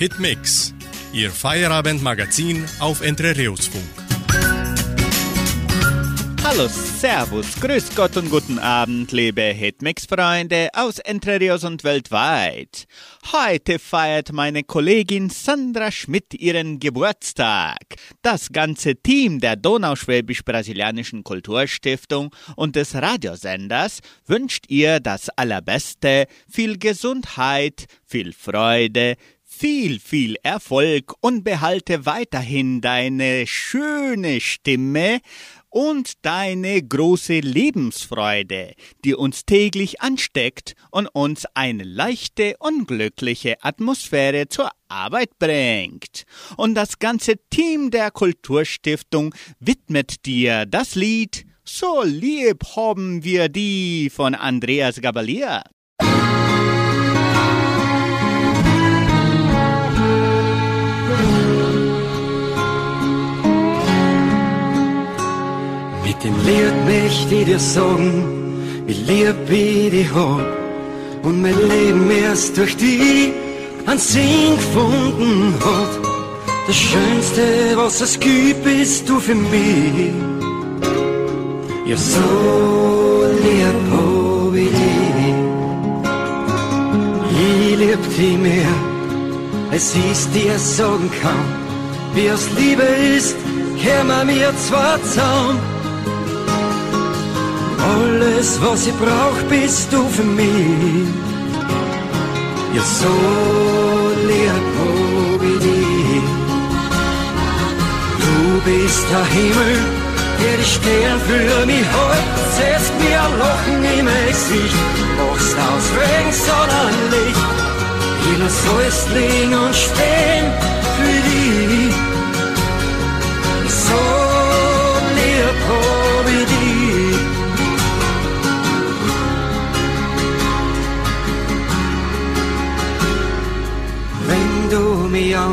Hitmix, Ihr Feierabendmagazin auf Entre Rios Funk. Hallo, Servus, Grüß Gott und guten Abend, liebe Hitmix-Freunde aus Entre Rios und weltweit. Heute feiert meine Kollegin Sandra Schmidt ihren Geburtstag. Das ganze Team der Donauschwäbisch-Brasilianischen Kulturstiftung und des Radiosenders wünscht ihr das Allerbeste, viel Gesundheit, viel Freude, viel, viel Erfolg und behalte weiterhin deine schöne Stimme und deine große Lebensfreude, die uns täglich ansteckt und uns eine leichte und glückliche Atmosphäre zur Arbeit bringt. Und das ganze Team der Kulturstiftung widmet dir das Lied So lieb haben wir die von Andreas Gabalier. Den lehrt mich, die dir sagen, wie lieb ich die hab. Und mein Leben erst durch die an Sinn gefunden hat. Das Schönste, was es gibt, bist du für mich. Ja, so lieb hab ich dich. Ich lieb dich mehr, als ich's dir sagen kann. Wie es Liebe ist, kämen mir zwar zusammen. Alles, was ich brauch, bist du für mich. Ja, so lieb hab ich dich. Du bist der Himmel, der die Sterne für mich hält. Setzt mir ein Lachen im Gesicht, machst aus Regen Sonnenlicht. Ich lass alles liegen und stehen für dich. So lieb hab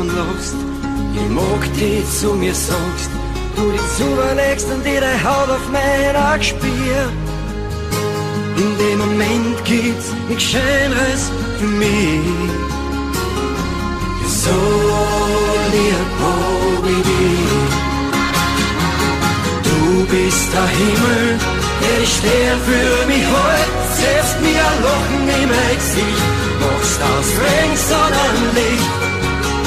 mich anlachst, ich mag dich zu mir sagst, du dich zulegst und deine Haut auf mein Auge spür. In dem Moment gibt's nichts Schöneres für mich. So lieb hab ich. Du bist der Himmel, der die Stern für mich hält, setzt mir ein Lachen in mein Gesicht, machst aus Regen Sonnenlicht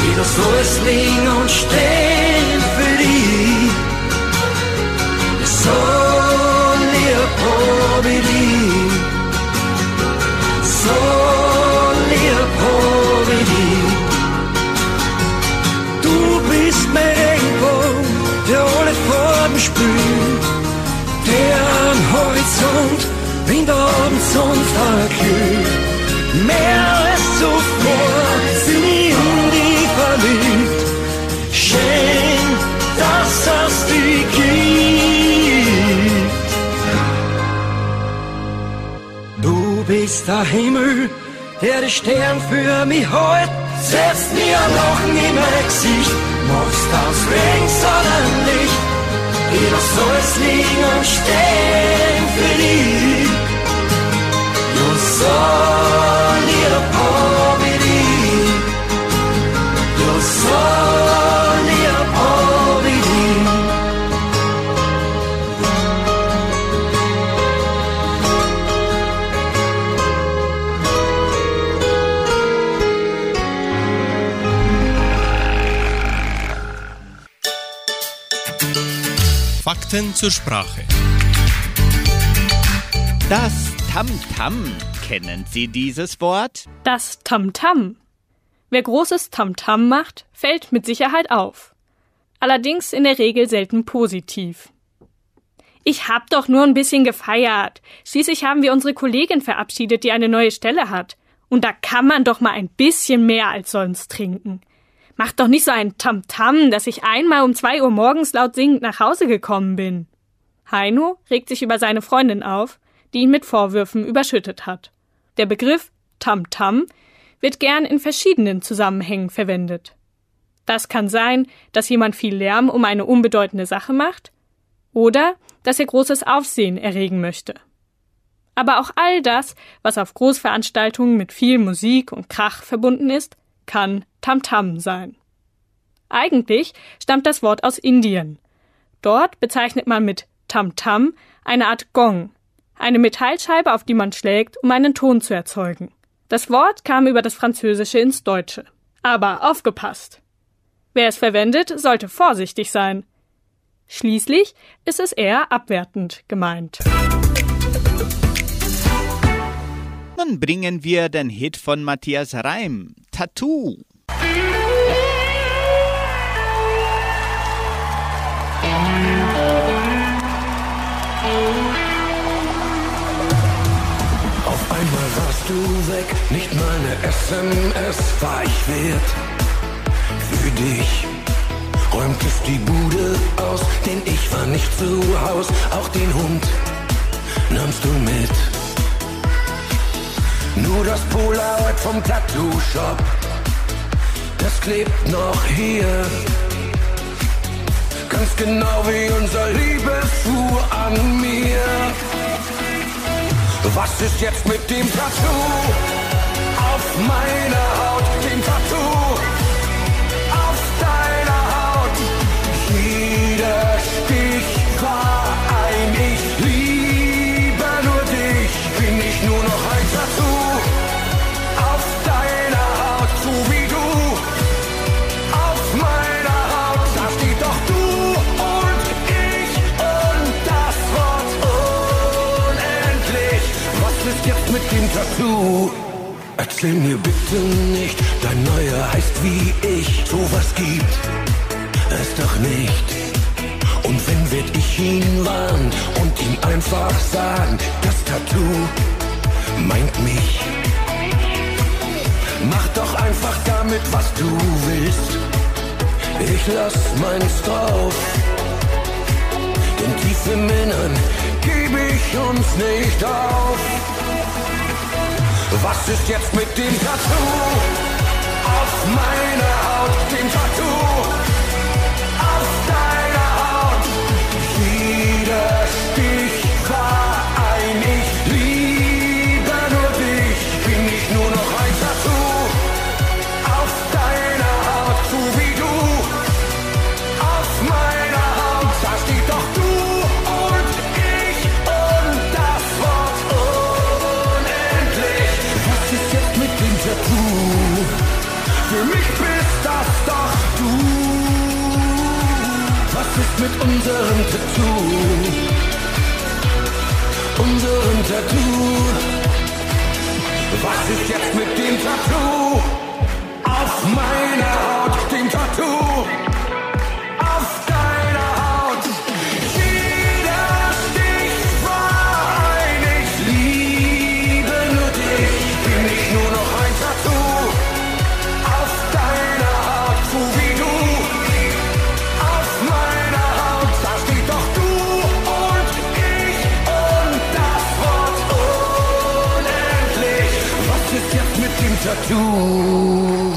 wieder so es liegen und stehen für dich. So lieb hab ich dich. So lieb hab ich dich. Du bist mein Regenbogen, der alle Farben spült, der am Horizont in der Abendsonne verglüht. Mehr als zuvor sind der Himmel, der die Stern für mich hält. Setzt mir ein Lachen in mein Gesicht, machst aus Regen Sonnenlicht. Jeder soll es liegen und stehen für dich. You're so Fakten zur Sprache. Das Tamtam. Kennen Sie dieses Wort? Das Tamtam. Wer großes Tamtam macht, fällt mit Sicherheit auf. Allerdings in der Regel selten positiv. Ich hab doch nur ein bisschen gefeiert. Schließlich haben wir unsere Kollegin verabschiedet, die eine neue Stelle hat. Und da kann man doch mal ein bisschen mehr als sonst trinken. Macht doch nicht so ein Tamtam, dass ich einmal um zwei Uhr morgens laut singend nach Hause gekommen bin. Heino regt sich über seine Freundin auf, die ihn mit Vorwürfen überschüttet hat. Der Begriff Tamtam wird gern in verschiedenen Zusammenhängen verwendet. Das kann sein, dass jemand viel Lärm um eine unbedeutende Sache macht oder dass er großes Aufsehen erregen möchte. Aber auch all das, was auf Großveranstaltungen mit viel Musik und Krach verbunden ist, kann Tamtam sein. Eigentlich stammt das Wort aus Indien. Dort bezeichnet man mit Tamtam eine Art Gong, eine Metallscheibe, auf die man schlägt, um einen Ton zu erzeugen. Das Wort kam über das Französische ins Deutsche. Aber aufgepasst! Wer es verwendet, sollte vorsichtig sein. Schließlich ist es eher abwertend gemeint. Nun bringen wir den Hit von Matthias Reim, Tattoo. Auf einmal warst du weg, nicht meine SMS war ich wert. Für dich räumtest die Bude aus, denn ich war nicht zu Haus. Auch den Hund nahmst du mit. Nur das Polaroid vom Tattoo-Shop, das klebt noch hier. Ganz genau wie unser Liebesfuhr an mir. Was ist jetzt mit dem Tattoo? Auf meiner Haut, dem Tattoo? Erzähl mir bitte nicht, dein neuer heißt wie ich. Sowas gibt es doch nicht. Und wenn werd ich ihn warnen und ihm einfach sagen, das Tattoo meint mich. Mach doch einfach damit, was du willst. Ich lass meins drauf. Denn tiefe Männern geb ich uns nicht auf. Was ist jetzt mit dem Tattoo? Auf meiner Haut, dem Tattoo. Unserem Tattoo? Unserem Tattoo. Was ist jetzt mit dem Tattoo? Auf meiner Haut, dem Tattoo. Dem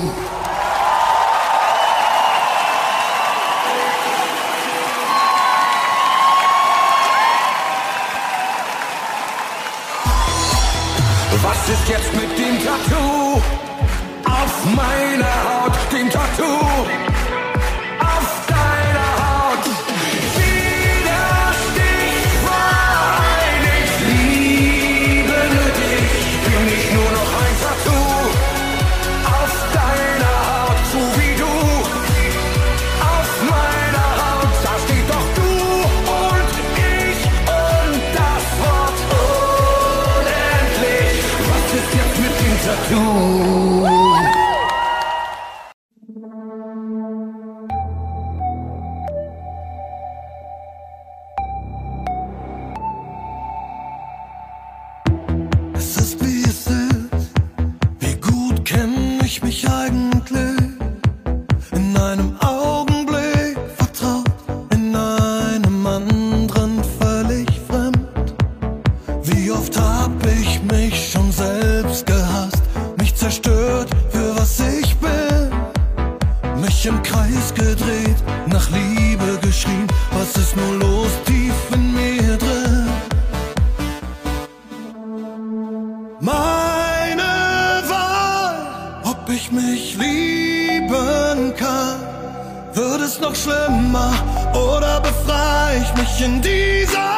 zerstört für was ich bin, mich im Kreis gedreht, nach Liebe geschrien, was ist nur los tief in mir drin? Meine Wahl, ob ich mich lieben kann. Wird es noch schlimmer oder befreie ich mich in dieser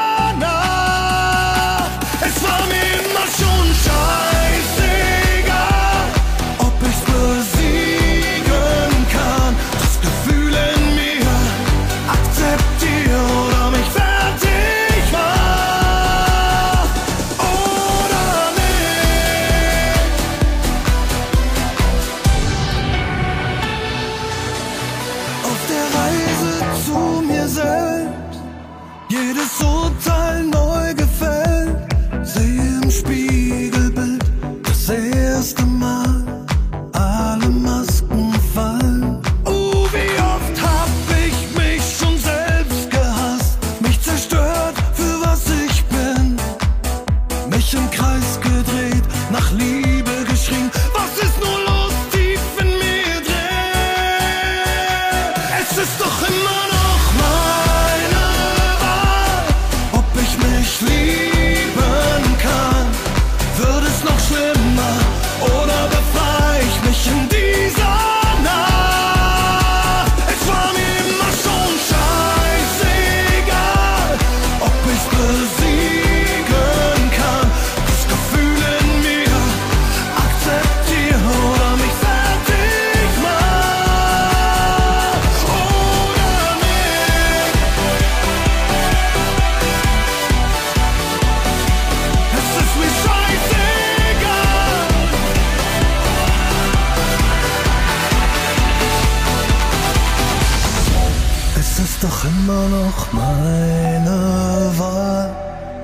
immer noch meine Wahl,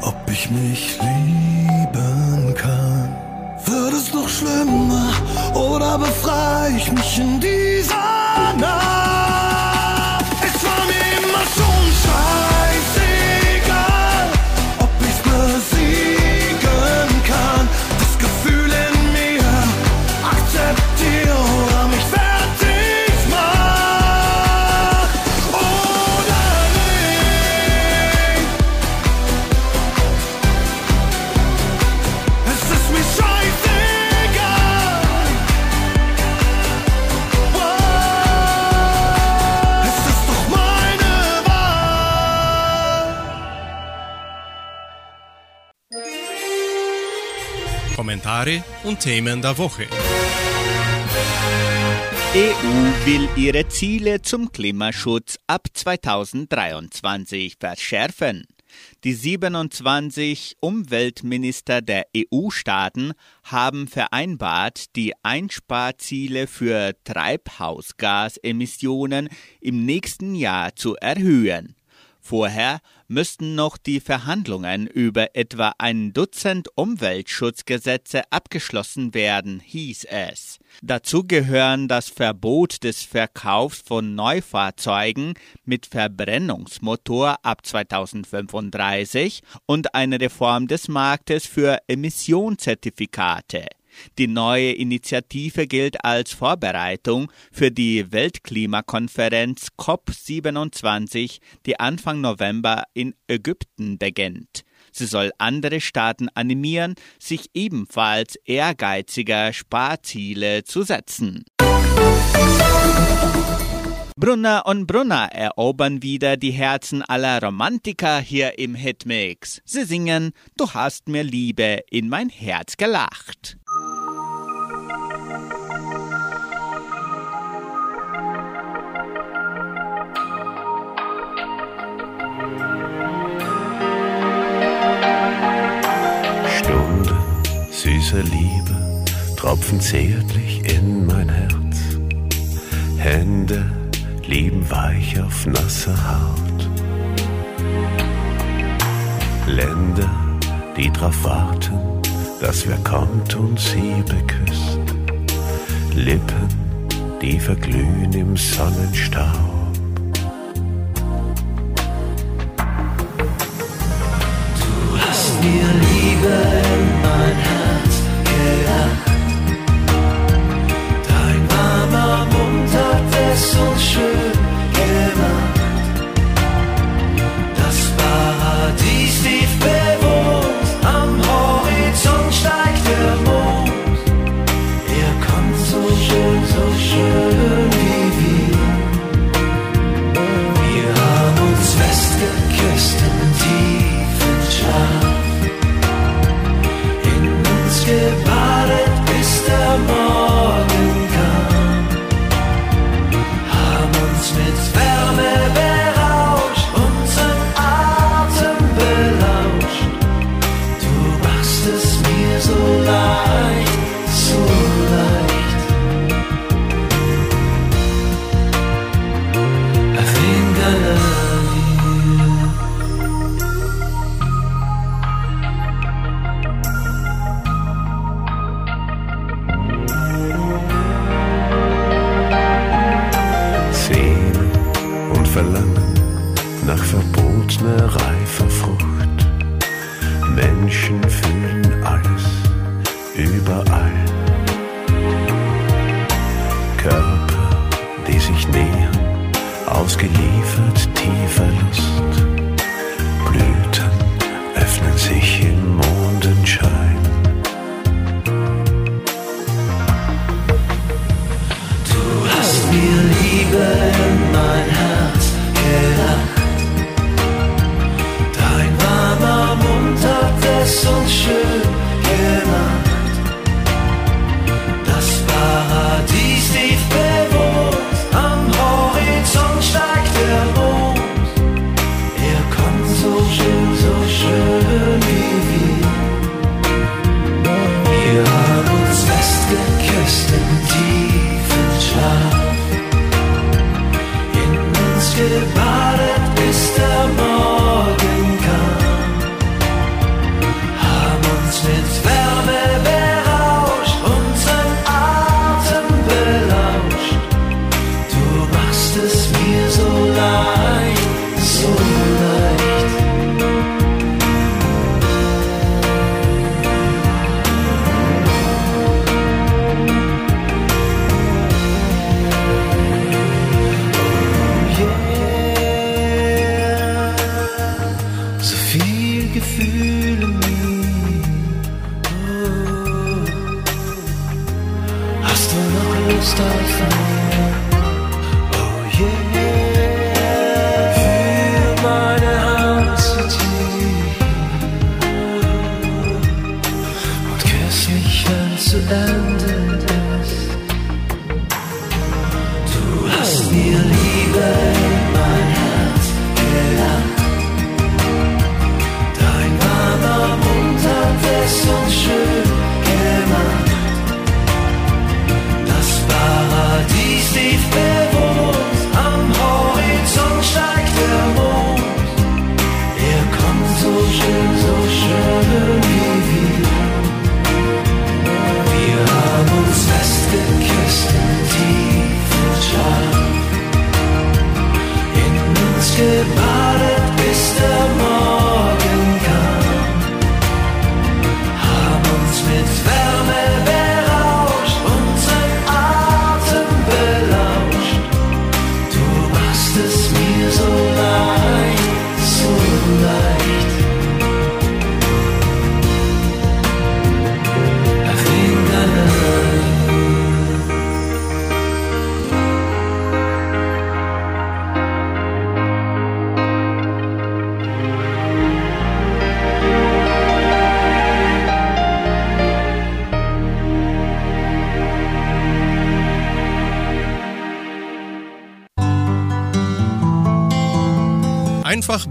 ob ich mich lieben kann. Wird es noch schlimmer oder befreie ich mich in dieser Nacht? Kommentare und Themen der Woche. EU will ihre Ziele zum Klimaschutz ab 2023 verschärfen. Die 27 Umweltminister der EU-Staaten haben vereinbart, die Einsparziele für Treibhausgasemissionen im nächsten Jahr zu erhöhen. Vorher müssten noch die Verhandlungen über etwa ein Dutzend Umweltschutzgesetze abgeschlossen werden, hieß es. Dazu gehören das Verbot des Verkaufs von Neufahrzeugen mit Verbrennungsmotor ab 2035 und eine Reform des Marktes für Emissionszertifikate. Die neue Initiative gilt als Vorbereitung für die Weltklimakonferenz COP27, die Anfang November in Ägypten beginnt. Sie soll andere Staaten animieren, sich ebenfalls ehrgeiziger Sparziele zu setzen. Brunner und Brunner erobern wieder die Herzen aller Romantiker hier im Hitmix. Sie singen Du hast mir Liebe in mein Herz gelacht. Süßer Liebe tropfen zärtlich in mein Herz. Hände lieben weich auf nasser Haut. Länder, die drauf warten, dass wer kommt und sie beküsst. Lippen, die verglühen im Sonnenstaub. hast mir Liebe warmer Mund hat es uns schön gemacht. Das Paradies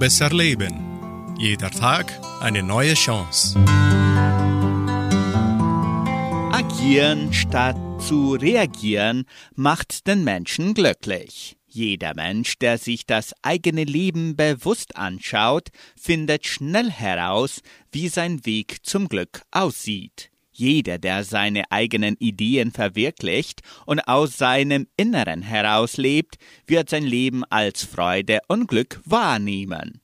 besser leben. Jeder Tag eine neue Chance. Agieren statt zu reagieren macht den Menschen glücklich. Jeder Mensch, der sich das eigene Leben bewusst anschaut, findet schnell heraus, wie sein Weg zum Glück aussieht. Jeder, der seine eigenen Ideen verwirklicht und aus seinem Inneren herauslebt, wird sein Leben als Freude und Glück wahrnehmen.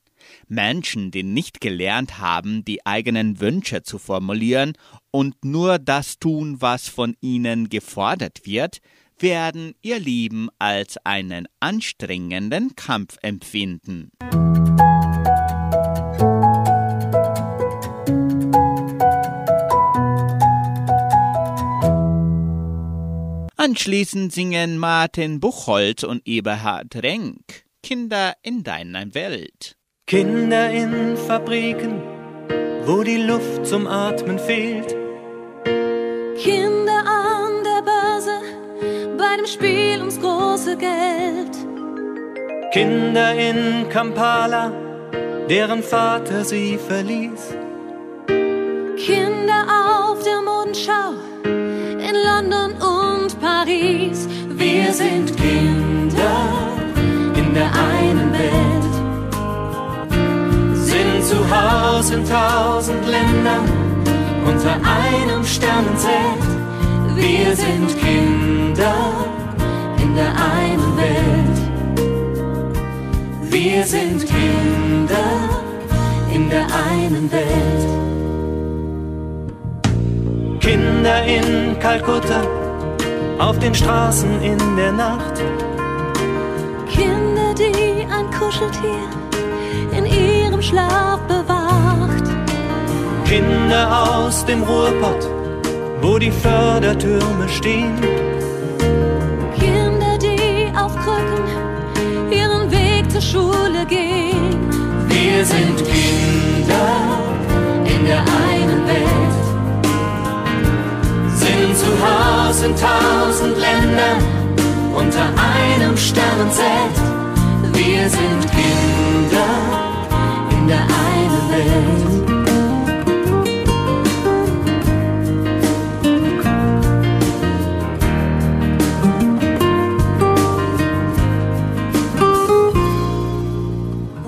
Menschen, die nicht gelernt haben, die eigenen Wünsche zu formulieren und nur das tun, was von ihnen gefordert wird, werden ihr Leben als einen anstrengenden Kampf empfinden. Anschließend singen Martin Buchholz und Eberhard Renk Kinder in deiner Welt. Kinder in Fabriken, wo die Luft zum Atmen fehlt. Kinder an der Börse, bei dem Spiel ums große Geld. Kinder in Kampala, deren Vater sie verließ. Kinder auf der Mondschau in London und Paris. Wir sind Kinder in der einen Welt, sind zu Haus in tausend Ländern unter einem Sternenzelt. Wir sind Kinder in der einen Welt. Wir sind Kinder in der einen Welt. Kinder in Kalkutta, auf den Straßen in der Nacht. Kinder, die Kuscheltier in ihrem Schlaf bewacht. Kinder aus dem Ruhrpott, wo die Fördertürme stehen. Kinder, die auf Krücken ihren Weg zur Schule gehen. Wir sind Kinder in der einen Hause in tausend Ländern unter einem Sternenzelt. Wir sind Kinder in der einen Welt.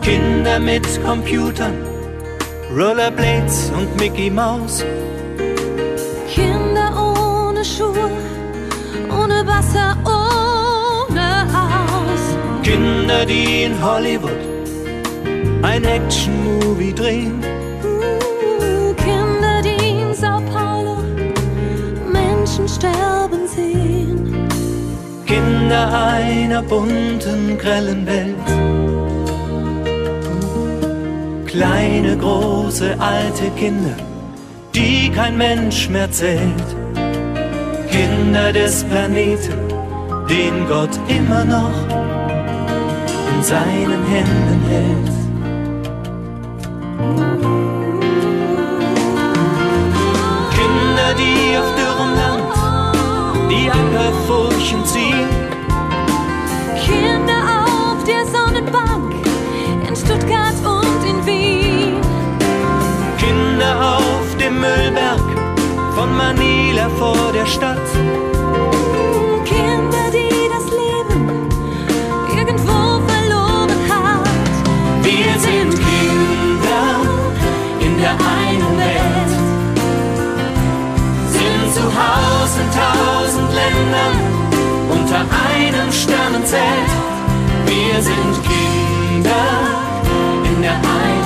Kinder mit Computern, Rollerblades und Mickey Mouse. Kinder Schuhe, ohne Wasser, ohne Haus. Kinder, die in Hollywood ein Action-Movie drehen. Uh, Kinder, die in Sao Paulo Menschen sterben sehen. Kinder einer bunten, grellen Welt. Kleine, große, alte Kinder, die kein Mensch mehr zählt. Kinder des Planeten, den Gott immer noch in seinen Händen hält. Kinder, die auf dürrem Land die Ackerfurchen ziehen. Manila vor der Stadt. Kinder, die das Leben irgendwo verloren hat. Wir sind Kinder in der einen Welt, sind zu Hause in tausend Ländern unter einem Sternenzelt. Wir sind Kinder in der einen Welt.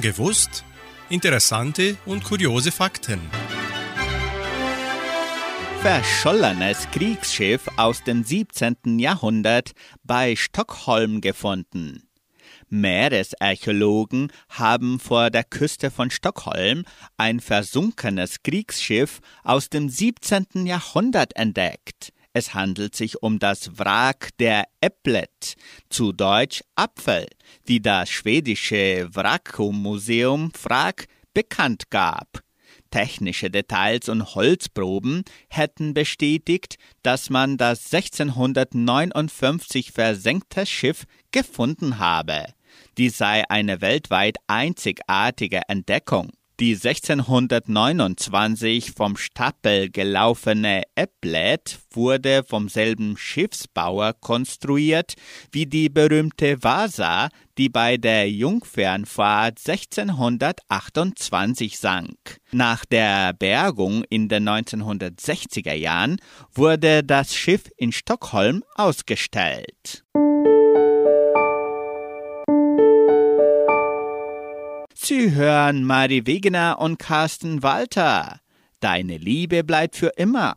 Gewusst? Interessante und kuriose Fakten. Verschollenes Kriegsschiff aus dem 17. Jahrhundert bei Stockholm gefunden. Meeresarchäologen haben vor der Küste von Stockholm ein versunkenes Kriegsschiff aus dem 17. Jahrhundert entdeckt. Es handelt sich um das Wrack der Äpplet, zu Deutsch Apfel, wie das schwedische Wrackmuseum Wrack bekannt gab. Technische Details und Holzproben hätten bestätigt, dass man das 1659 versenkte Schiff gefunden habe. Dies sei eine weltweit einzigartige Entdeckung. Die 1629 vom Stapel gelaufene Äpplet wurde vom selben Schiffsbauer konstruiert wie die berühmte Vasa, die bei der Jungfernfahrt 1628 sank. Nach der Bergung in den 1960er Jahren wurde das Schiff in Stockholm ausgestellt. Sie hören Mari Wegener und Carsten Walter. Deine Liebe bleibt für immer.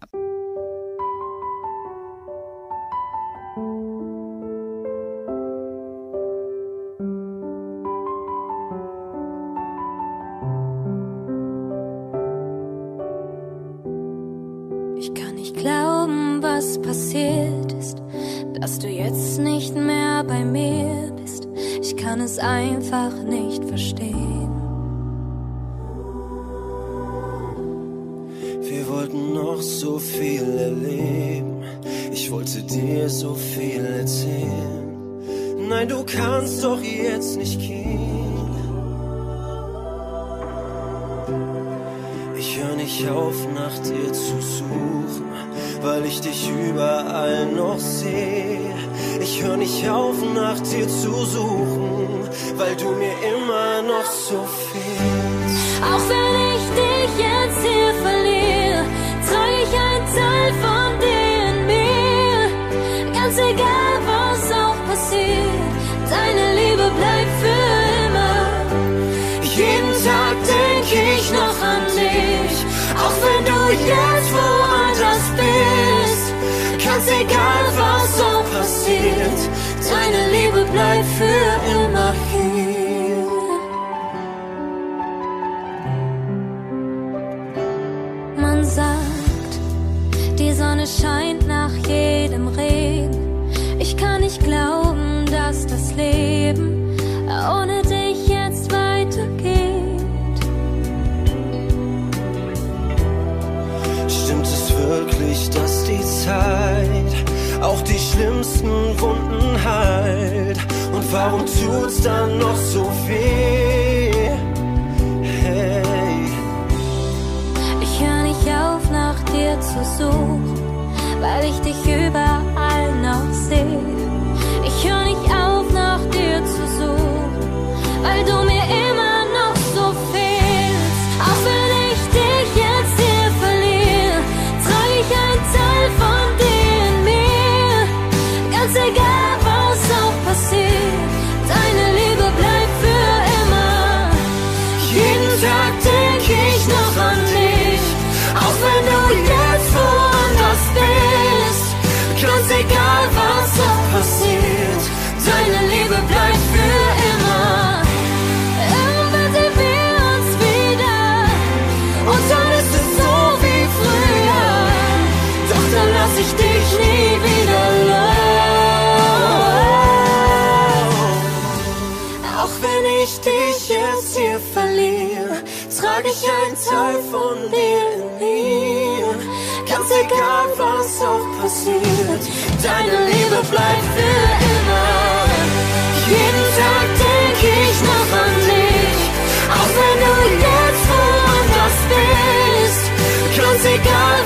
Wirklich, dass die Zeit auch die schlimmsten Wunden heilt? Und warum tut's dann noch so weh? Hey, Ich höre nicht auf, nach dir zu suchen, weil ich dich überall noch sehe. Ich höre nicht auf, nach dir zu suchen, weil du mir Von dir in mir. Ganz egal, was auch passiert, deine Liebe bleibt für immer. Jeden Tag denk ich noch an dich, auch wenn du jetzt woanders bist. Ganz egal,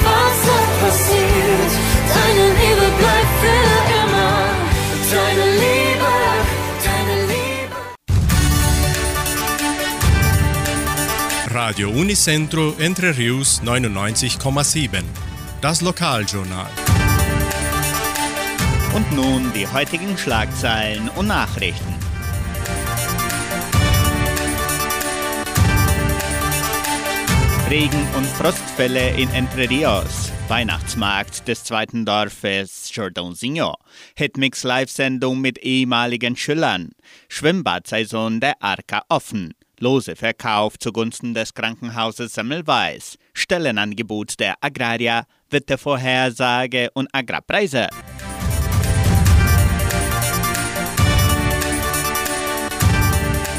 Radio Unicentro Entre Rius 99,7. Das Lokaljournal. Und nun die heutigen Schlagzeilen und Nachrichten. Regen- und Frostfälle in Entre Rios. Weihnachtsmarkt des zweiten Dorfes Jordãozinho. Hitmix Live-Sendung mit ehemaligen Schülern. Schwimmbadsaison der Arca offen. Lose Verkauf zugunsten des Krankenhauses Semmelweis. Stellenangebot der Agraria. Wettervorhersage und Agrarpreise.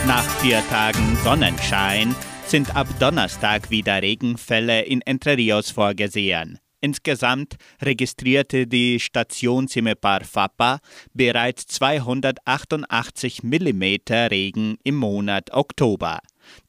Nach vier Tagen Sonnenschein sind ab Donnerstag wieder Regenfälle in Entre Rios vorgesehen. Insgesamt registrierte die Station Cimepar Fapa bereits 288 mm Regen im Monat Oktober.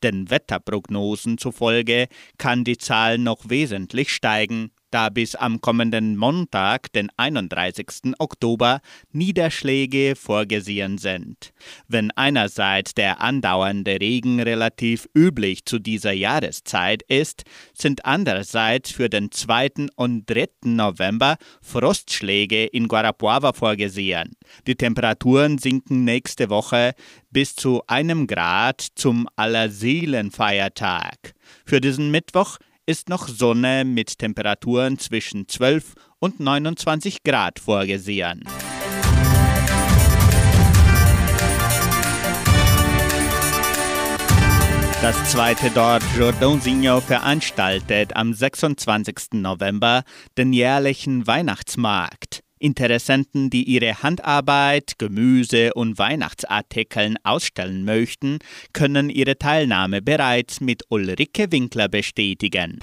Den Wetterprognosen zufolge kann die Zahl noch wesentlich steigen, da bis am kommenden Montag, den 31. Oktober, Niederschläge vorgesehen sind. Wenn einerseits der andauernde Regen relativ üblich zu dieser Jahreszeit ist, sind andererseits für den 2. und 3. November Frostschläge in Guarapuava vorgesehen. Die Temperaturen sinken nächste Woche bis zu einem Grad zum Allerseelenfeiertag. Für diesen Mittwoch ist noch Sonne mit Temperaturen zwischen 12 und 29 Grad vorgesehen. Das zweite Dorf Jordãozinho veranstaltet am 26. November den jährlichen Weihnachtsmarkt. Interessenten, die ihre Handarbeit, Gemüse und Weihnachtsartikeln ausstellen möchten, können ihre Teilnahme bereits mit Ulrike Winkler bestätigen.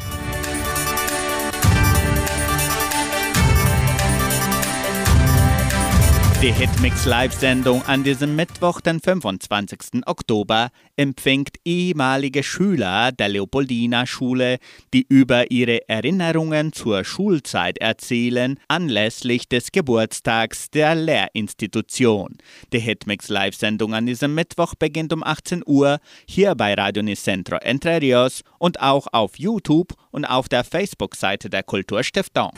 Die Hitmix Live-Sendung an diesem Mittwoch, den 25. Oktober, empfängt ehemalige Schüler der Leopoldina Schule, die über ihre Erinnerungen zur Schulzeit erzählen, anlässlich des Geburtstags der Lehrinstitution. Die Hitmix Live-Sendung an diesem Mittwoch beginnt um 18 Uhr hier bei Radio Nicentro Entre Rios und auch auf YouTube und auf der Facebook-Seite der Kulturstiftung.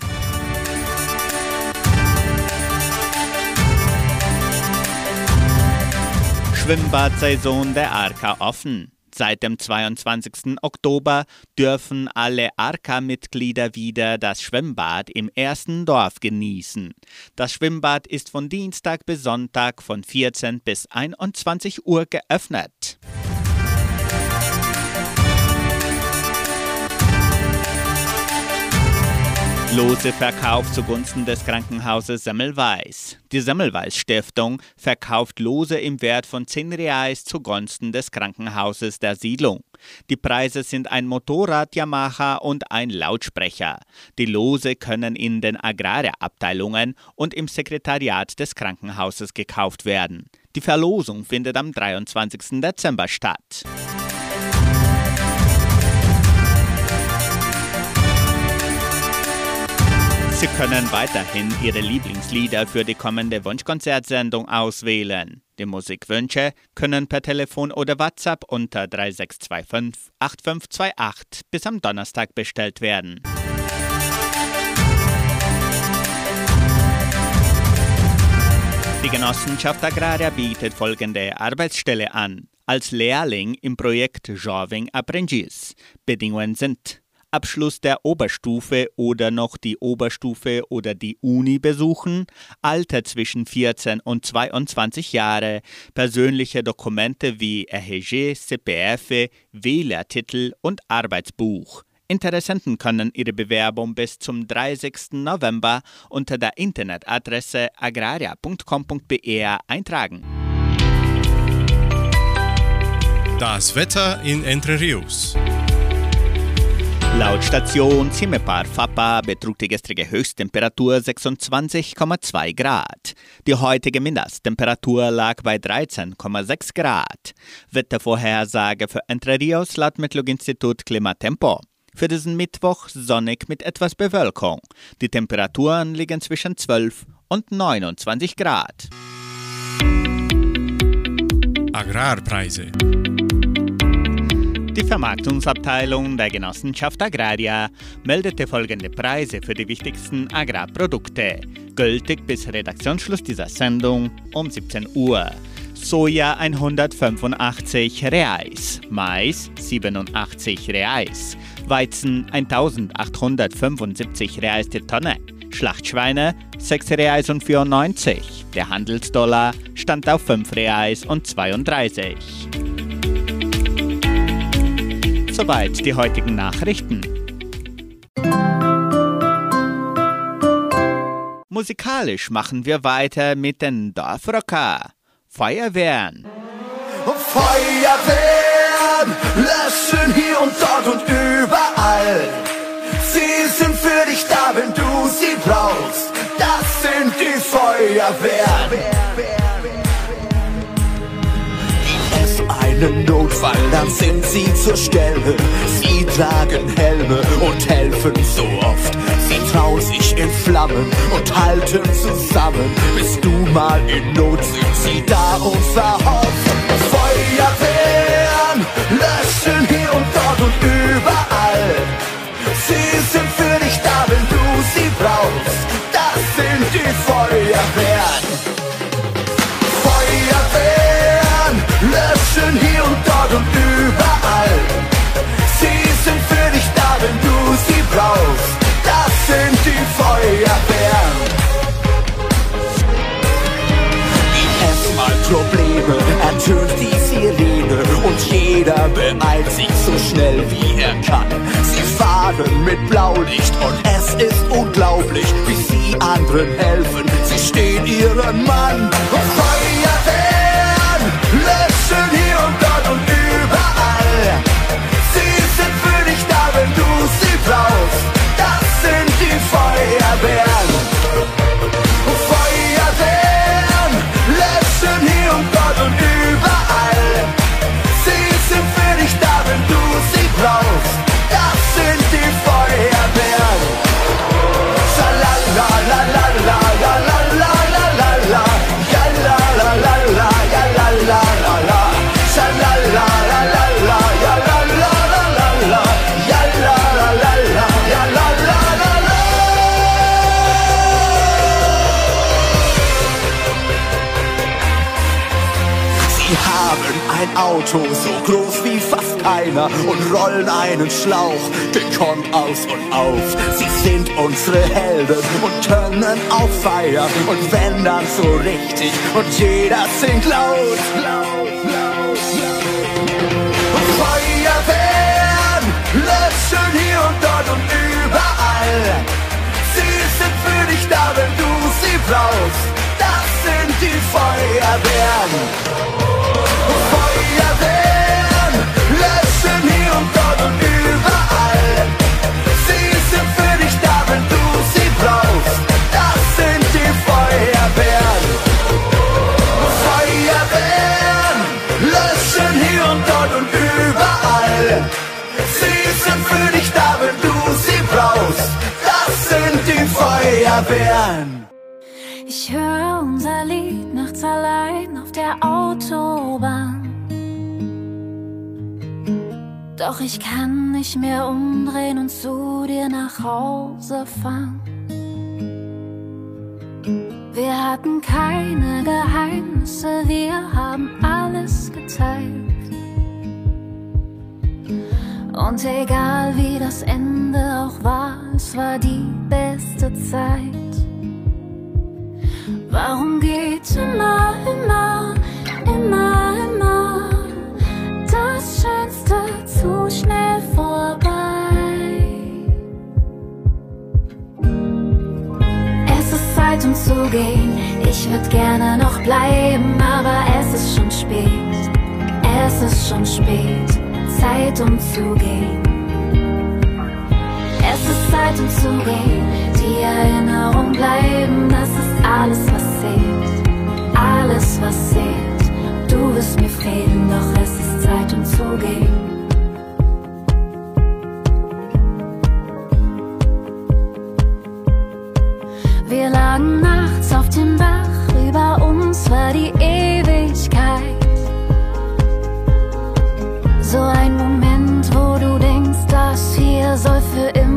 Schwimmbadsaison der Arka offen. Seit dem 22. Oktober dürfen alle Arka-Mitglieder wieder das Schwimmbad im ersten Dorf genießen. Das Schwimmbad ist von Dienstag bis Sonntag von 14 bis 21 Uhr geöffnet. Lose Verkauf zugunsten des Krankenhauses Semmelweis. Die Semmelweis Stiftung verkauft Lose im Wert von 10 Reais zugunsten des Krankenhauses der Siedlung. Die Preise sind ein Motorrad Yamaha und ein Lautsprecher. Die Lose können in den Agrarabteilungen und im Sekretariat des Krankenhauses gekauft werden. Die Verlosung findet am 23. Dezember statt. Sie können weiterhin Ihre Lieblingslieder für die kommende Wunschkonzertsendung auswählen. Die Musikwünsche können per Telefon oder WhatsApp unter 3625 8528 bis am Donnerstag bestellt werden. Die Genossenschaft Agraria bietet folgende Arbeitsstelle an. Als Lehrling im Projekt Joving Apprentice. Bedingungen sind Abschluss der Oberstufe oder noch die Oberstufe oder die Uni besuchen, Alter zwischen 14 und 22 Jahre, persönliche Dokumente wie RHG, CPF, Wählertitel und Arbeitsbuch. Interessenten können ihre Bewerbung bis zum 30. November unter der Internetadresse agraria.com.br eintragen. Das Wetter in Entre Rios. Laut Station Zimmerpar Fapa betrug die gestrige Höchsttemperatur 26,2 Grad. Die heutige Mindesttemperatur lag bei 13,6 Grad. Wettervorhersage für Entre Rios laut Metlog-Institut Klimatempo. Für diesen Mittwoch sonnig mit etwas Bewölkung. Die Temperaturen liegen zwischen 12 und 29 Grad. Agrarpreise. Die Vermarktungsabteilung der Genossenschaft Agraria meldete folgende Preise für die wichtigsten Agrarprodukte, gültig bis Redaktionsschluss dieser Sendung um 17 Uhr. Soja 185 Reais, Mais 87 Reais, Weizen 1875 Reais die Tonne, Schlachtschweine 6 Reais und 94. Der Handelsdollar stand auf 5 Reais und 32. Soweit die heutigen Nachrichten. Musikalisch machen wir weiter mit den Dorfrocker. Feuerwehren. Feuerwehren löschen hier und dort und überall. Sie sind für dich da, wenn du sie brauchst. Das sind die Feuerwehren. Einen Notfall, dann sind sie zur Stelle. Sie tragen Helme und helfen so oft. Sie trauen sich in Flammen und halten zusammen. Bist du mal in Not, sind sie da und verhofft. Feuerwehren löschen hier und dort und überall. Sie sind für dich da, wenn du sie brauchst. Das sind die Feuerwehren. Ertönt die Sirene und jeder beeilt sich so schnell wie er kann. Sie fahren mit Blaulicht und es ist unglaublich, wie sie anderen helfen. Sie stehen ihren Mann. Feuerwehren löschen hier und dort und überall. Sie sind für dich da, wenn du sie brauchst. Das sind die. Feuerwehren fast keiner und rollen einen Schlauch gekonnt aus und auf. Sie sind unsere Helden und können auch feiern und wenn dann so richtig und jeder singt laut, laut. Feuerwehren löschen hier und dort und überall. Feuerwehren. Ich höre unser Lied nachts allein auf der Autobahn. Doch ich kann nicht mehr umdrehen und zu dir nach Hause fahren. Wir hatten keine Geheimnisse, wir haben alles geteilt. Und egal wie das Ende auch war, es war die beste Zeit. Warum geht immer, immer, immer, immer das Schönste zu schnell vorbei? Es ist Zeit, um zu gehen. Ich würde gerne noch bleiben, aber es ist schon spät. Es ist schon spät. Zeit, um zu gehen. Es ist Zeit, um zu gehen. Die Erinnerung bleiben, das ist alles, was zählt. Alles, was zählt. Du wirst mir fehlen, doch es ist Zeit, um zu gehen. Wir lagen nachts auf dem Dach, über uns war die Ewigkeit. So ein Moment, wo du denkst, das hier soll für immer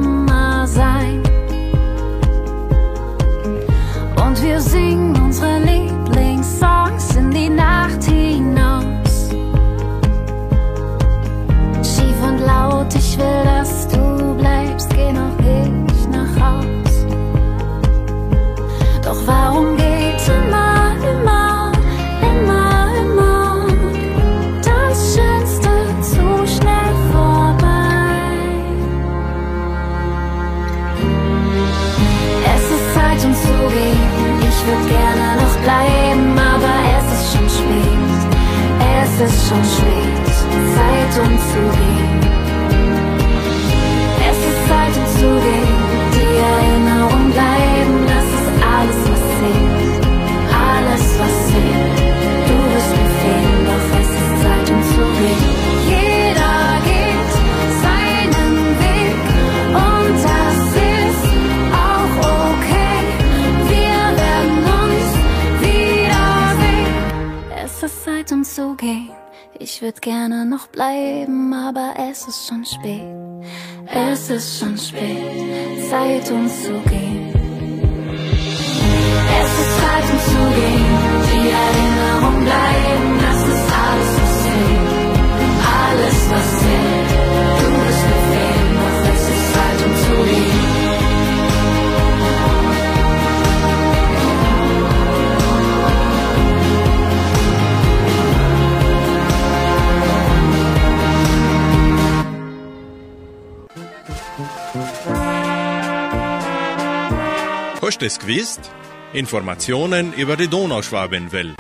Hast du es gewusst? Informationen über die Donauschwabenwelle.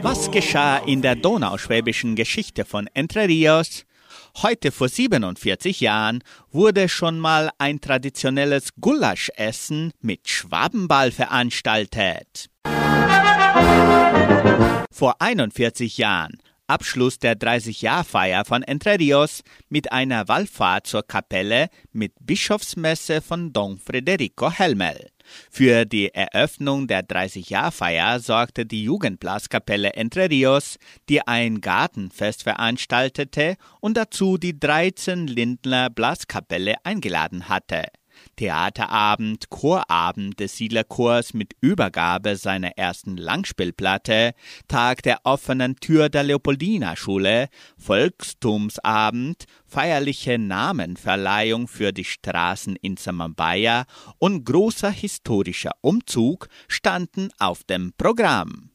Was geschah in der donauschwäbischen Geschichte von Entre Rios? Heute vor 47 Jahren wurde schon mal ein traditionelles Gulaschessen mit Schwabenball veranstaltet. Vor 41 Jahren Abschluss der 30-Jahr-Feier von Entre Rios mit einer Wallfahrt zur Kapelle mit Bischofsmesse von Don Federico Helmel. Für die Eröffnung der 30-Jahr-Feier sorgte die Jugendblaskapelle Entre Rios, die ein Gartenfest veranstaltete und dazu die 13 Lindner Blaskapelle eingeladen hatte. Theaterabend, Chorabend des Siedlerchors mit Übergabe seiner ersten Langspielplatte, Tag der offenen Tür der Leopoldina-Schule, Volkstumsabend, feierliche Namenverleihung für die Straßen in Samambaya und großer historischer Umzug standen auf dem Programm.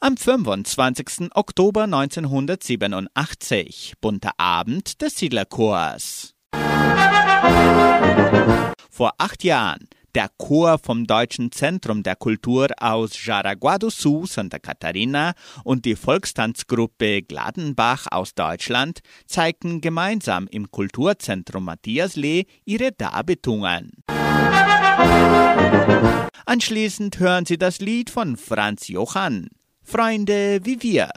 Am 25. Oktober 1987, bunter Abend des Siedlerchors. Vor acht Jahren der Chor vom Deutschen Zentrum der Kultur aus Jaraguá do Sul, Santa Catarina und die Volkstanzgruppe Gladenbach aus Deutschland zeigten gemeinsam im Kulturzentrum Matthiaslee ihre Darbietungen. Anschließend hören Sie das Lied von Franz Johann, Freunde wie wir.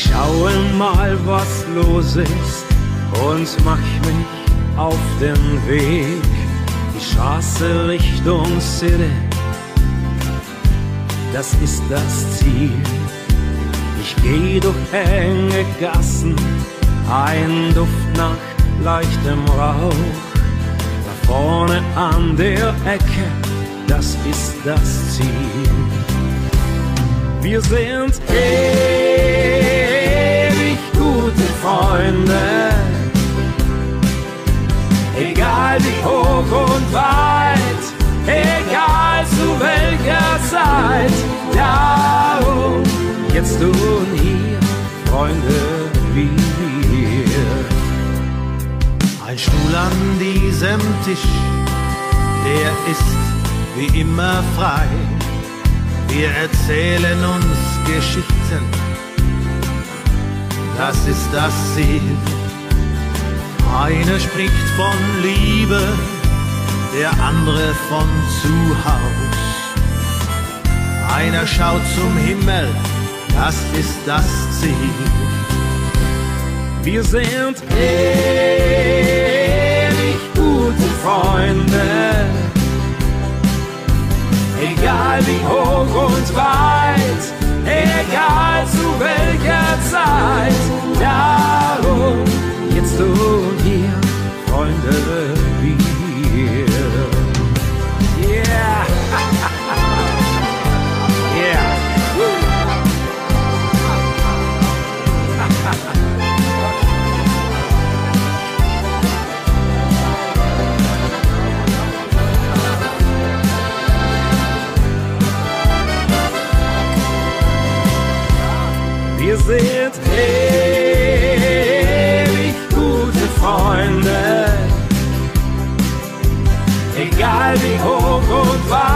Schaue mal, was los ist und mach mich auf den Weg. Die Straße Richtung City, das ist das Ziel. Ich geh durch enge Gassen, ein Duft nach leichtem Rauch. Da vorne an der Ecke, das ist das Ziel. Wir sind ewig gute Freunde, egal wie hoch und weit, egal zu welcher Zeit. Darum jetzt und hier, Freunde wie wir. Ein Stuhl an diesem Tisch, der ist wie immer frei. Wir erzählen uns Geschichten, das ist das Ziel. Einer spricht von Liebe, der andere von zu Haus. Einer schaut zum Himmel, das ist das Ziel. Wir sind ewig gute Freunde, egal wie hoch und weit, egal zu welcher Zeit. Darum jetzt und hier, Freunde sind. Ewig gute Freunde, egal wie hoch und weit,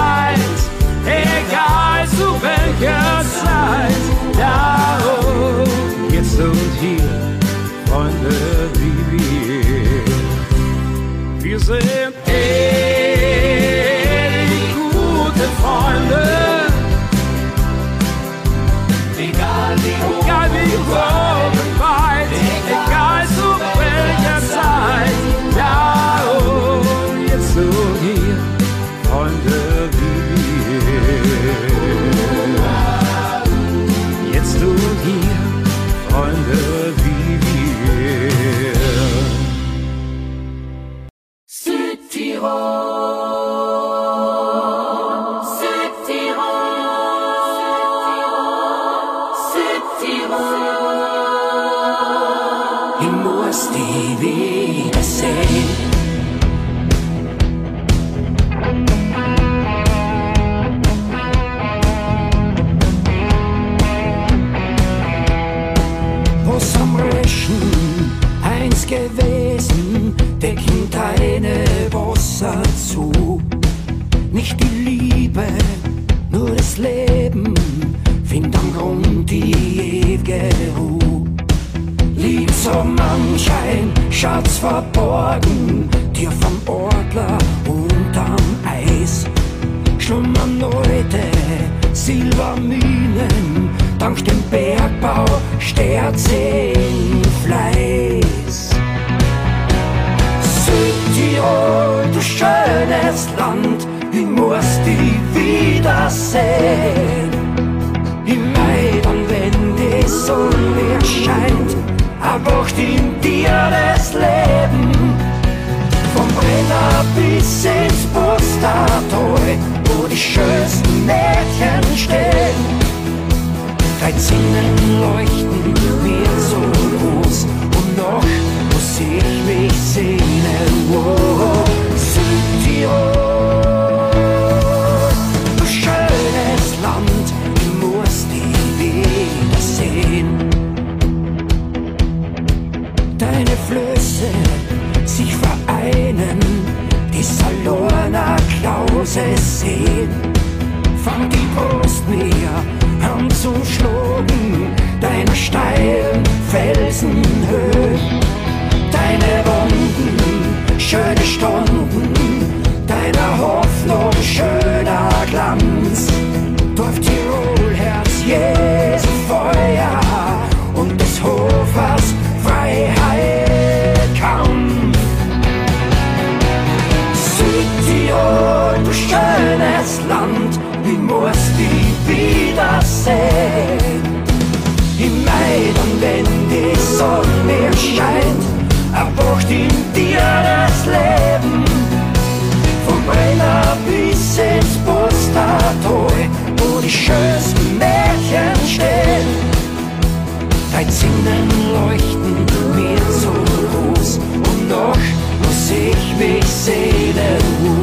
Bis ins Postertal, wo die schönsten Mädchen stehen. Dein Sinnen leuchten mir so groß und noch muss ich mich sehnen. Oh, Südtirol, Klause sehen. Fang die Brust mir an zu schlagen, deiner steilen Felsenhöhe, deine Wunden, schöne Stunden, deiner Hoffnung schöner Glanz. Dorf Tirol, schönes Land, ich muss dich wiedersehen. Im Mai, dann wenn die Sonne scheint, erwacht in dir das Leben. Vom Brenner bis ins Postertal, wo die schönsten Mädchen stehen. Dein Sinnen leuchten mir so groß und noch muss ich mich sehnen.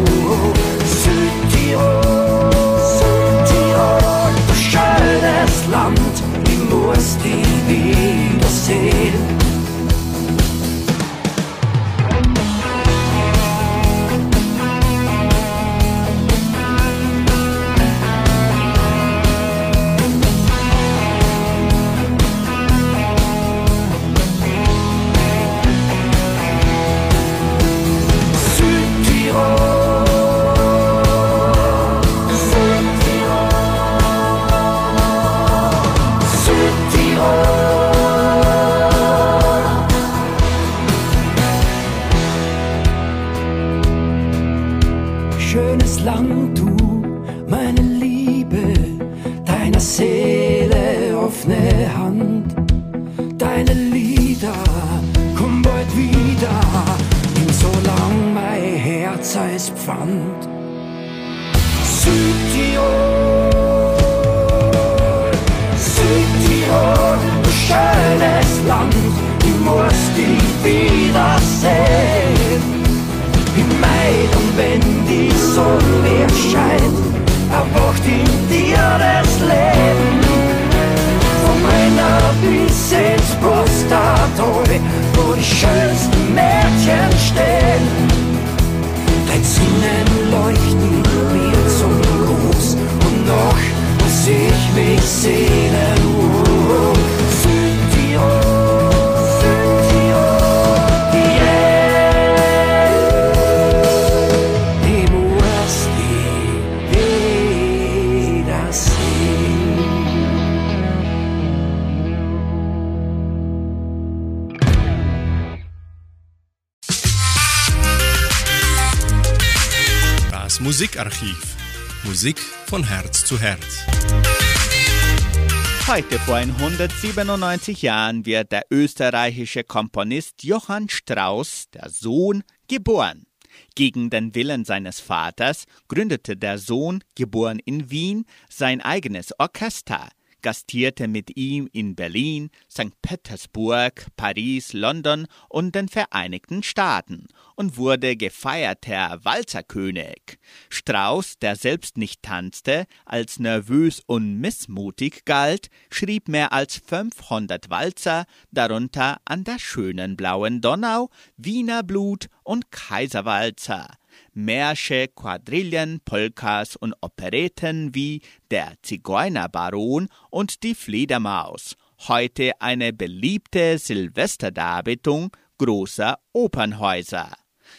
Heute vor 197 Jahren wird der österreichische Komponist Johann Strauss, der Sohn, geboren. Gegen den Willen seines Vaters gründete der Sohn, geboren in Wien, sein eigenes Orchester, gastierte mit ihm in Berlin, St. Petersburg, Paris, London und den Vereinigten Staaten und wurde gefeierter Walzerkönig. Strauss, der selbst nicht tanzte, als nervös und missmutig galt, schrieb mehr als 500 Walzer, darunter an der schönen blauen Donau, Wiener Blut und Kaiserwalzer. Märsche, Quadrillen, Polkas und Operetten wie Der Zigeunerbaron und Die Fledermaus. Heute eine beliebte Silvesterdarbietung großer Opernhäuser.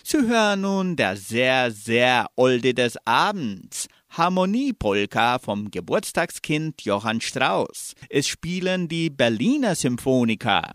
Sie hören nun der sehr, sehr Olde des Abends. Harmoniepolka vom Geburtstagskind Johann Strauss. Es spielen die Berliner Symphoniker.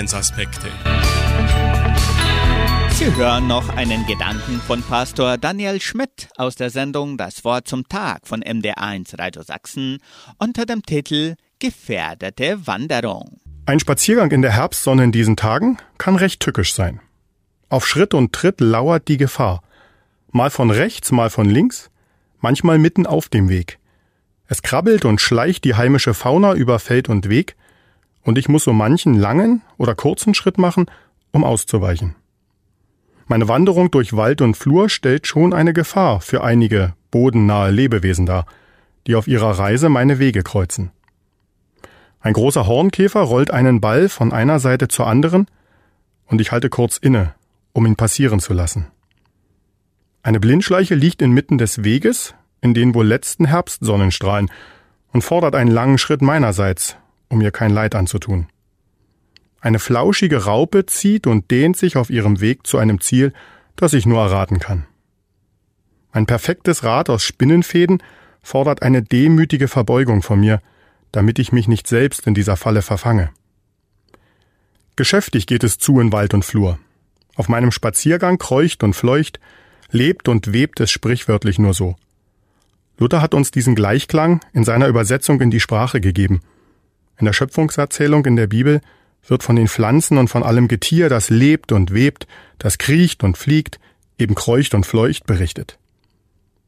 Lebensaspekte. Sie hören noch einen Gedanken von Pastor Daniel Schmidt aus der Sendung Das Wort zum Tag von MD1 Radio Sachsen unter dem Titel Gefährdete Wanderung. Ein Spaziergang in der Herbstsonne in diesen Tagen kann recht tückisch sein. Auf Schritt und Tritt lauert die Gefahr. Mal von rechts, mal von links, manchmal mitten auf dem Weg. Es krabbelt und schleicht die heimische Fauna über Feld und Weg, und ich muss so manchen langen oder kurzen Schritt machen, um auszuweichen. Meine Wanderung durch Wald und Flur stellt schon eine Gefahr für einige bodennahe Lebewesen dar, die auf ihrer Reise meine Wege kreuzen. Ein großer Hornkäfer rollt einen Ball von einer Seite zur anderen, und ich halte kurz inne, um ihn passieren zu lassen. Eine Blindschleiche liegt inmitten des Weges, in den wohl letzten Herbstsonnenstrahlen, und fordert einen langen Schritt meinerseits, um ihr kein Leid anzutun. Eine flauschige Raupe zieht und dehnt sich auf ihrem Weg zu einem Ziel, das ich nur erraten kann. Ein perfektes Rad aus Spinnenfäden fordert eine demütige Verbeugung von mir, damit ich mich nicht selbst in dieser Falle verfange. Geschäftig geht es zu in Wald und Flur. Auf meinem Spaziergang kreucht und fleucht, lebt und webt es sprichwörtlich nur so. Luther hat uns diesen Gleichklang in seiner Übersetzung in die Sprache gegeben. In der Schöpfungserzählung in der Bibel wird von den Pflanzen und von allem Getier, das lebt und webt, das kriecht und fliegt, eben kreucht und fleucht, berichtet.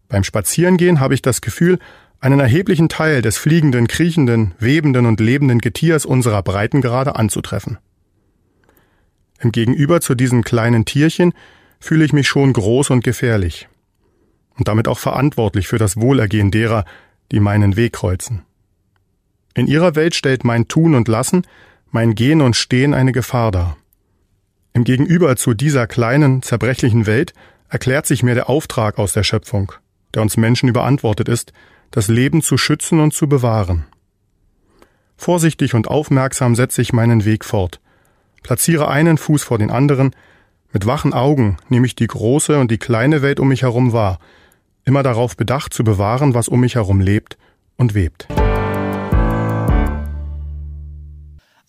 Beim Spazierengehen habe ich das Gefühl, einen erheblichen Teil des fliegenden, kriechenden, webenden und lebenden Getiers unserer Breitengrade anzutreffen. Im Gegenüber zu diesen kleinen Tierchen fühle ich mich schon groß und gefährlich und damit auch verantwortlich für das Wohlergehen derer, die meinen Weg kreuzen. In ihrer Welt stellt mein Tun und Lassen, mein Gehen und Stehen eine Gefahr dar. Im Gegenüber zu dieser kleinen, zerbrechlichen Welt erklärt sich mir der Auftrag aus der Schöpfung, der uns Menschen überantwortet ist, das Leben zu schützen und zu bewahren. Vorsichtig und aufmerksam setze ich meinen Weg fort, platziere einen Fuß vor den anderen, mit wachen Augen nehme ich die große und die kleine Welt um mich herum wahr, immer darauf bedacht zu bewahren, was um mich herum lebt und webt.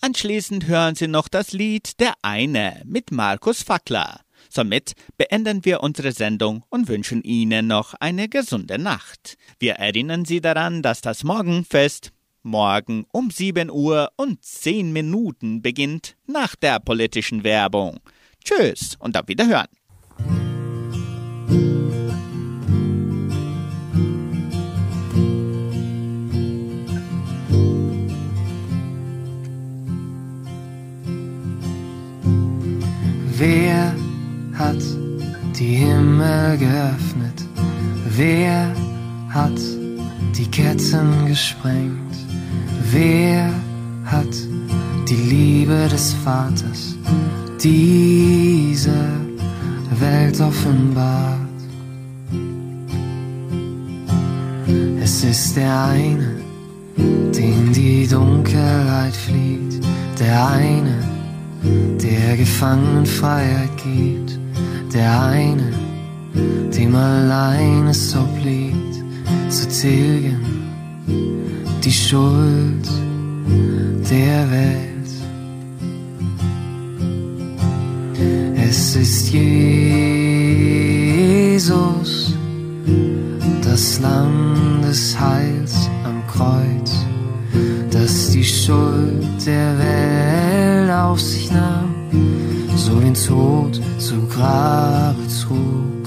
Anschließend hören Sie noch das Lied Der eine mit Markus Fackler. Somit beenden wir unsere Sendung und wünschen Ihnen noch eine gesunde Nacht. Wir erinnern Sie daran, dass das Morgenfest morgen um 7 Uhr und 10 Minuten beginnt nach der politischen Werbung. Tschüss und auf Wiederhören. Himmel geöffnet? Wer hat die Ketten gesprengt? Wer hat die Liebe des Vaters diese Welt offenbart? Es ist der eine, den die Dunkelheit flieht, der eine, der Gefangenen Freiheit gibt, der eine, dem allein es obliegt, zu tilgen die Schuld der Welt. Es ist Jesus, das Lamm des Heils am Kreuz, das die Schuld der Welt auf sich nahm, so den Tod zu Grabe trug.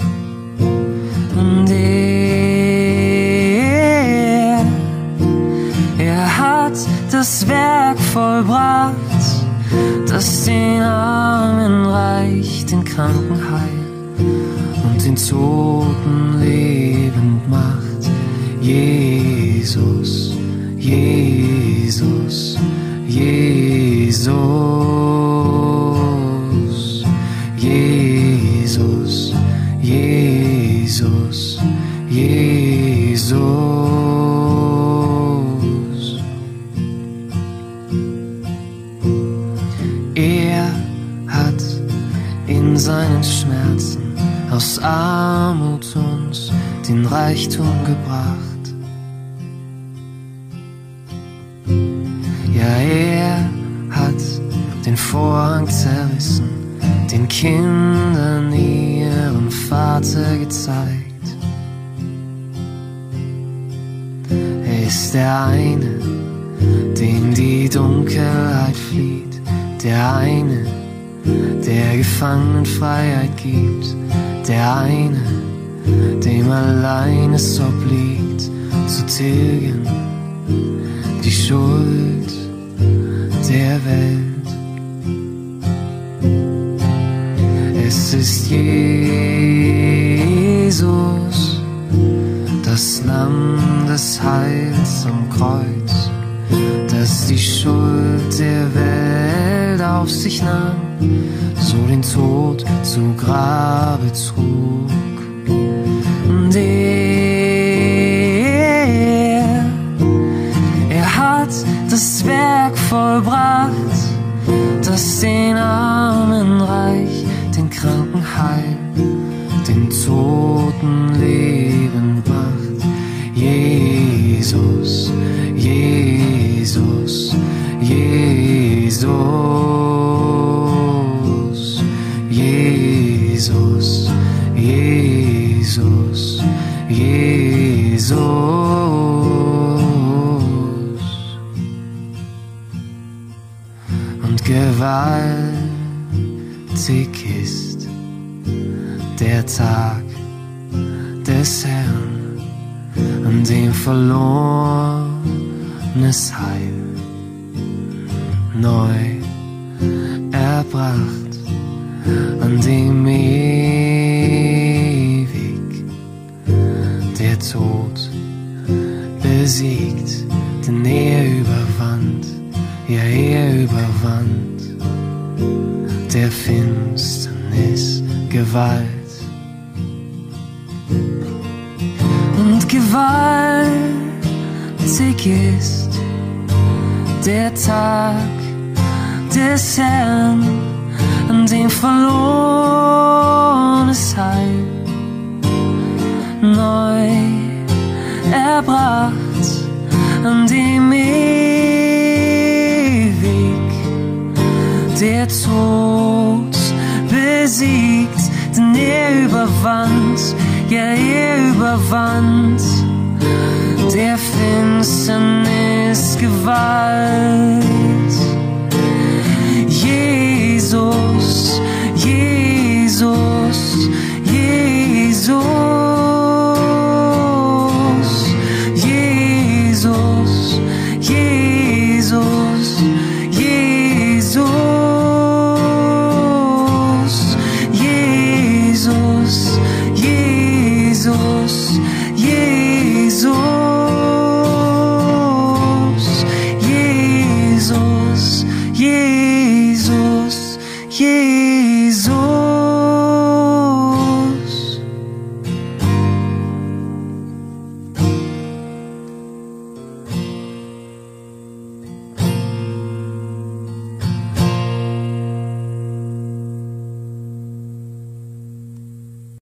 Er, hat das Werk vollbracht, das den Armen reich, den Kranken heilt und den Toten lebend macht. Jesus, Jesus, Jesus, Jesus. Er hat in seinen Schmerzen aus Armut uns den Reichtum gebracht. Ja, er hat den Vorhang zerrissen, den Kindern ihren Vater gezeigt. Der eine, dem die Dunkelheit flieht, der eine, der Gefangenen Freiheit gibt, der eine, dem allein es obliegt, zu tilgen die Schuld der Welt. Es ist Jesus, das Lamm des Heils am Kreuz, das die Schuld der Welt auf sich nahm, so den Tod zu Grabe trug. Und er, hat das Werk vollbracht, das den Armen reich, den Kranken heil, den Toten lebend Jesus, Jesus, Jesus, Jesus. Und gewaltig ist der Tag des Herrn, an dem verlorenes Heil neu erbracht, an dem ewig der Tod besiegt, denn er überwand, ja er überwand der Finsternis Gewalt. Und gewaltig ist der Tag an dem verlorenes Heil neu erbracht, an dem ewig der Tod besiegt, denn er überwand, ja er überwand der Finsternis Gewalt. Jesus, Jesus,